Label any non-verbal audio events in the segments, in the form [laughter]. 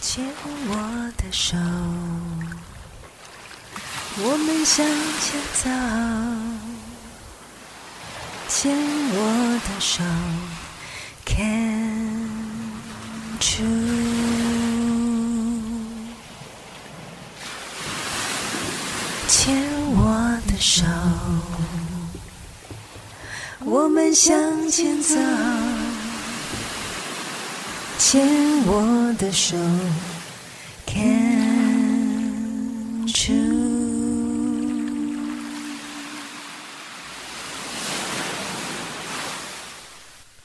牵我的手，我们向前走。牵我的手，Can you？牵我的手，我们向前走。牵我的手。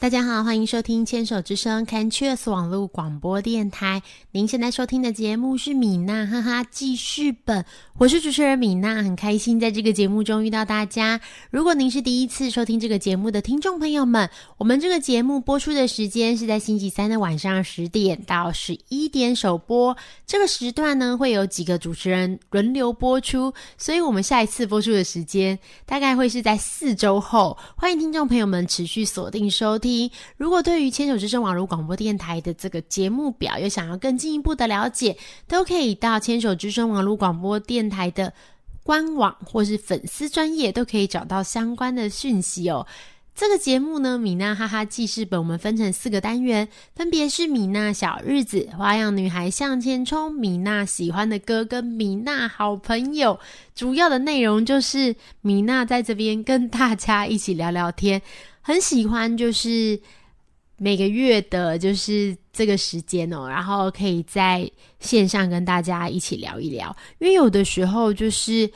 大家好，欢迎收听《牵手之声》Canchus 网络广播电台。您现在收听的节目是米娜哈哈记事本，我是主持人米娜，很开心在这个节目中遇到大家。如果您是第一次收听这个节目的听众朋友们，我们这个节目播出的时间是在星期三的晚上十点到十一点首播。这个时段呢，会有几个主持人轮流播出，所以我们下一次播出的时间大概会是在四周后。欢迎听众朋友们持续锁定收听。如果对于牵手之声网络广播电台的这个节目表有想要更进一步的了解，都可以到牵手之声网络广播电台的官网或是粉丝专业，都可以找到相关的讯息哦。这个节目呢，米娜哈哈记事本，我们分成四个单元，分别是米娜小日子、花样女孩向前冲、米娜喜欢的歌跟米娜好朋友。主要的内容就是米娜在这边跟大家一起聊聊天。很喜欢，就是每个月的，就是这个时间哦，然后可以在线上跟大家一起聊一聊。因为有的时候，就是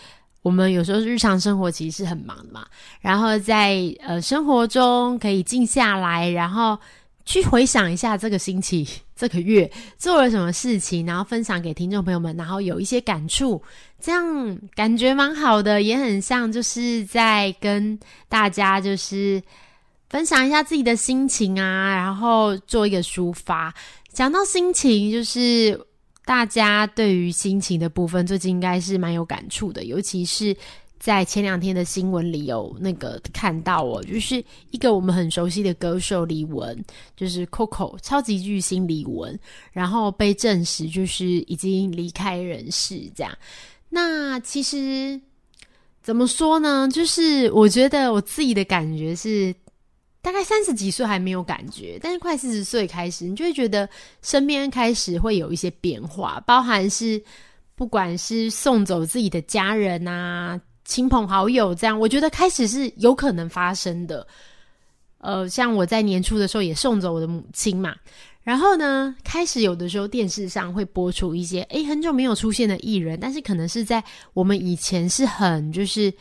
我们有时候日常生活其实是很忙的嘛，然后在呃生活中可以静下来，然后去回想一下这个星期、[laughs] 这个月做了什么事情，然后分享给听众朋友们，然后有一些感触，这样感觉蛮好的，也很像就是在跟大家就是。分享一下自己的心情啊，然后做一个抒发。讲到心情，就是大家对于心情的部分，最近应该是蛮有感触的。尤其是在前两天的新闻里有那个看到哦，就是一个我们很熟悉的歌手李玟，就是 Coco 超级巨星李玟，然后被证实就是已经离开人世。这样，那其实怎么说呢？就是我觉得我自己的感觉是。大概三十几岁还没有感觉，但是快四十岁开始，你就会觉得身边开始会有一些变化，包含是不管是送走自己的家人啊、亲朋好友这样，我觉得开始是有可能发生的。呃，像我在年初的时候也送走我的母亲嘛，然后呢，开始有的时候电视上会播出一些诶很久没有出现的艺人，但是可能是在我们以前是很就是。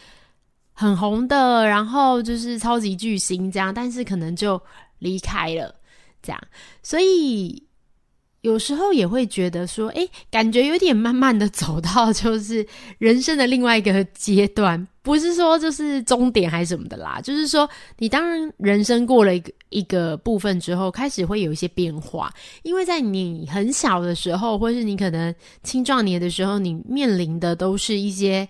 很红的，然后就是超级巨星这样，但是可能就离开了这样，所以有时候也会觉得说，哎，感觉有点慢慢的走到就是人生的另外一个阶段，不是说就是终点还是什么的啦，就是说你当然人生过了一个一个部分之后，开始会有一些变化，因为在你很小的时候，或是你可能青壮年的时候，你面临的都是一些。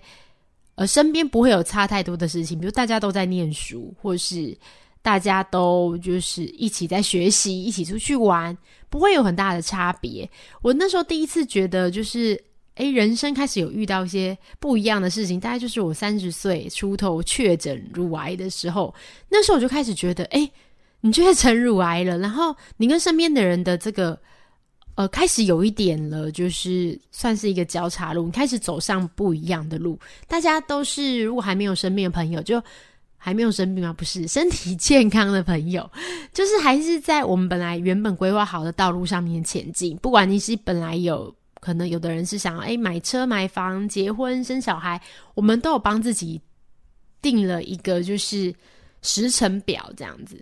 而身边不会有差太多的事情，比如大家都在念书，或是大家都就是一起在学习，一起出去玩，不会有很大的差别。我那时候第一次觉得，就是诶，人生开始有遇到一些不一样的事情，大概就是我三十岁出头确诊乳癌的时候，那时候我就开始觉得，诶，你确诊乳癌了，然后你跟身边的人的这个。呃，开始有一点了，就是算是一个交叉路，你开始走上不一样的路。大家都是，如果还没有生病的朋友，就还没有生病吗？不是，身体健康的朋友，就是还是在我们本来原本规划好的道路上面前进。不管你是本来有可能有的人是想哎买车、买房、结婚、生小孩，我们都有帮自己定了一个就是时程表这样子。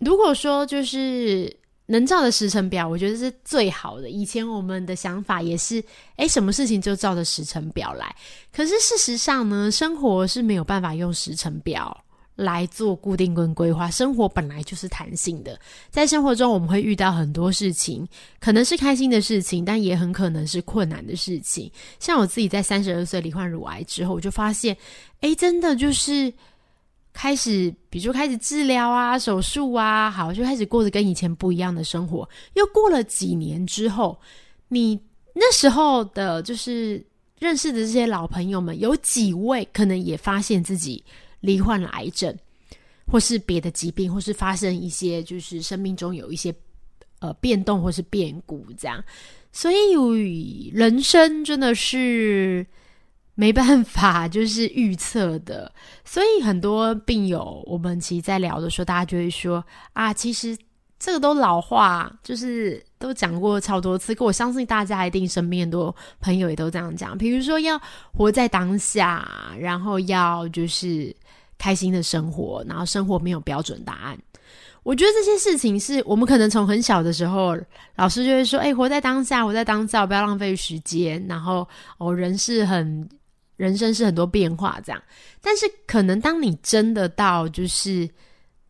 如果说就是。能照的时程表，我觉得是最好的。以前我们的想法也是，诶，什么事情就照着时程表来。可是事实上呢，生活是没有办法用时程表来做固定跟规划。生活本来就是弹性的，在生活中我们会遇到很多事情，可能是开心的事情，但也很可能是困难的事情。像我自己在三十二岁罹患乳癌之后，我就发现，诶，真的就是。开始，比如说开始治疗啊，手术啊，好，就开始过着跟以前不一样的生活。又过了几年之后，你那时候的，就是认识的这些老朋友们，有几位可能也发现自己罹患了癌症，或是别的疾病，或是发生一些就是生命中有一些呃变动或是变故这样。所以人生真的是没办法就是预测的。所以很多病友，我们其实在聊的时候，大家就会说啊，其实。这个都老话，就是都讲过超多次。可我相信大家一定身边很多朋友也都这样讲。比如说要活在当下，然后要就是开心的生活，然后生活没有标准答案。我觉得这些事情是我们可能从很小的时候，老师就会说：“哎，活在当下，活在当下，不要浪费时间。”然后哦，人是很人生是很多变化这样。但是可能当你真的到就是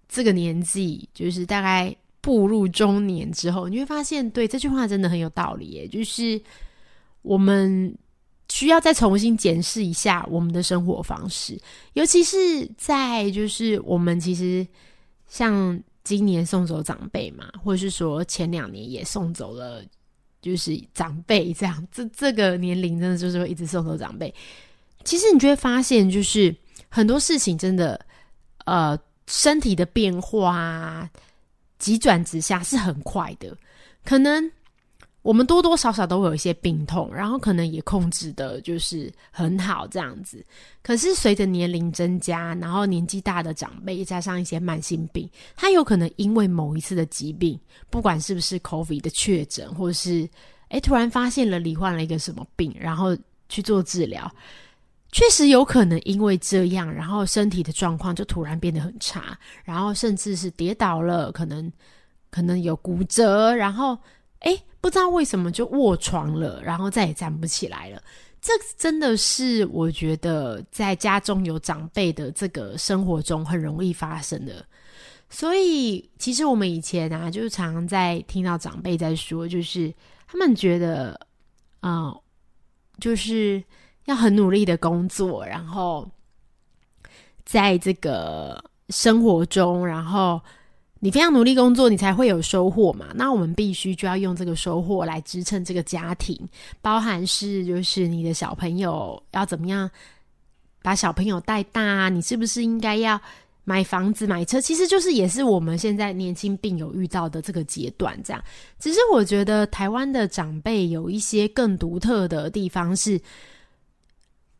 这个年纪，就是大概。步入中年之后，你会发现，对这句话真的很有道理。耶，就是我们需要再重新检视一下我们的生活方式，尤其是在就是我们其实像今年送走长辈嘛，或者是说前两年也送走了，就是长辈这样，这这个年龄真的就是会一直送走长辈。其实你就会发现，就是很多事情真的，呃，身体的变化。急转直下是很快的，可能我们多多少少都会有一些病痛，然后可能也控制的就是很好这样子。可是随着年龄增加，然后年纪大的长辈加上一些慢性病，他有可能因为某一次的疾病，不管是不是 COVID 的确诊，或是诶突然发现了罹患了一个什么病，然后去做治疗。确实有可能因为这样，然后身体的状况就突然变得很差，然后甚至是跌倒了，可能可能有骨折，然后哎，不知道为什么就卧床了，然后再也站不起来了。这真的是我觉得在家中有长辈的这个生活中很容易发生的。所以其实我们以前啊，就是常常在听到长辈在说，就是他们觉得啊，就是。要很努力的工作，然后在这个生活中，然后你非常努力工作，你才会有收获嘛。那我们必须就要用这个收获来支撑这个家庭，包含是就是你的小朋友要怎么样把小朋友带大，你是不是应该要买房子买车？其实就是也是我们现在年轻病友遇到的这个阶段，这样。只是我觉得台湾的长辈有一些更独特的地方是。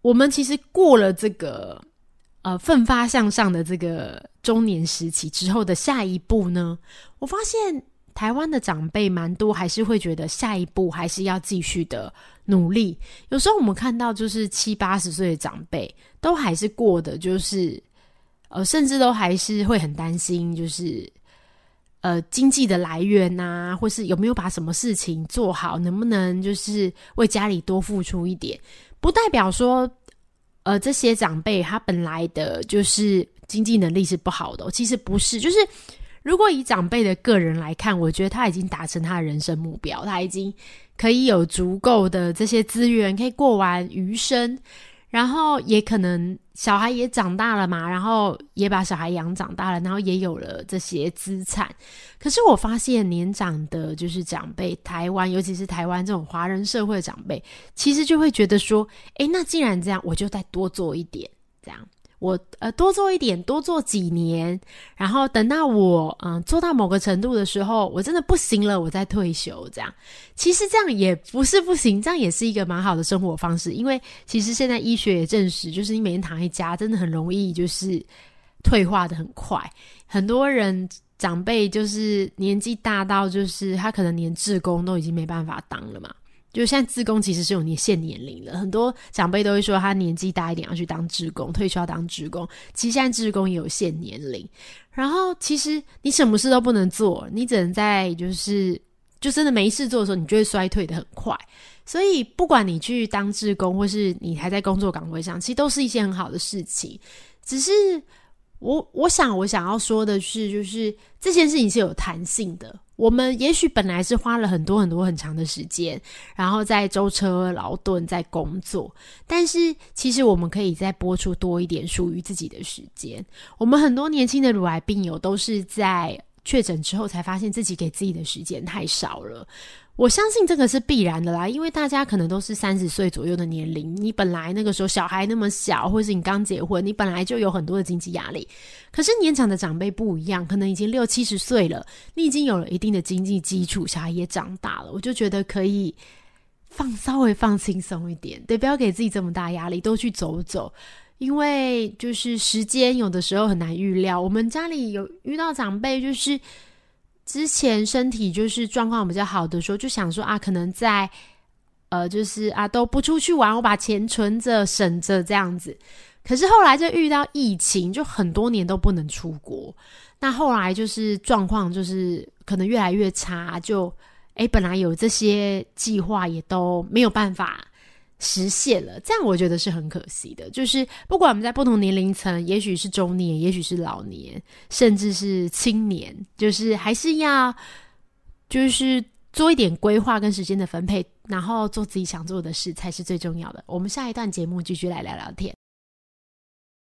我们其实过了这个呃奋发向上的这个中年时期之后的下一步呢，我发现台湾的长辈蛮多还是会觉得下一步还是要继续的努力。有时候我们看到就是七八十岁的长辈都还是过的，就是呃甚至都还是会很担心，就是呃经济的来源呐，或是有没有把什么事情做好，能不能就是为家里多付出一点。不代表说，呃，这些长辈他本来的就是经济能力是不好的，其实不是。就是如果以长辈的个人来看，我觉得他已经达成他的人生目标，他已经可以有足够的这些资源，可以过完余生。然后也可能小孩也长大了嘛，然后也把小孩养长大了，然后也有了这些资产。可是我发现年长的，就是长辈，台湾尤其是台湾这种华人社会的长辈，其实就会觉得说，诶，那既然这样，我就再多做一点，这样。我呃多做一点，多做几年，然后等到我嗯做到某个程度的时候，我真的不行了，我再退休。这样其实这样也不是不行，这样也是一个蛮好的生活方式。因为其实现在医学也证实，就是你每天躺在家，真的很容易就是退化的很快。很多人长辈就是年纪大到，就是他可能连志工都已经没办法当了嘛。就现在，自工其实是有年限年龄的，很多长辈都会说他年纪大一点要去当职工，退休要当职工。其实现在职工也有限年龄，然后其实你什么事都不能做，你只能在就是 [laughs] 就真的没事做的时候，你就会衰退的很快。所以不管你去当职工，或是你还在工作岗位上，其实都是一件很好的事情，只是。我我想我想要说的是，就是这件事情是有弹性的。我们也许本来是花了很多很多很长的时间，然后在舟车劳顿在工作，但是其实我们可以再播出多一点属于自己的时间。我们很多年轻的乳癌病友都是在确诊之后才发现自己给自己的时间太少了。我相信这个是必然的啦，因为大家可能都是三十岁左右的年龄，你本来那个时候小孩那么小，或是你刚结婚，你本来就有很多的经济压力。可是年长的长辈不一样，可能已经六七十岁了，你已经有了一定的经济基础，小孩也长大了，我就觉得可以放稍微放轻松一点，对，不要给自己这么大压力，都去走走。因为就是时间有的时候很难预料，我们家里有遇到长辈，就是之前身体就是状况比较好的时候，就想说啊，可能在呃，就是啊都不出去玩，我把钱存着省着这样子。可是后来就遇到疫情，就很多年都不能出国。那后来就是状况就是可能越来越差，就诶本来有这些计划也都没有办法。实现了，这样我觉得是很可惜的。就是不管我们在不同年龄层，也许是中年，也许是老年，甚至是青年，就是还是要就是做一点规划跟时间的分配，然后做自己想做的事才是最重要的。我们下一段节目继续来聊聊天。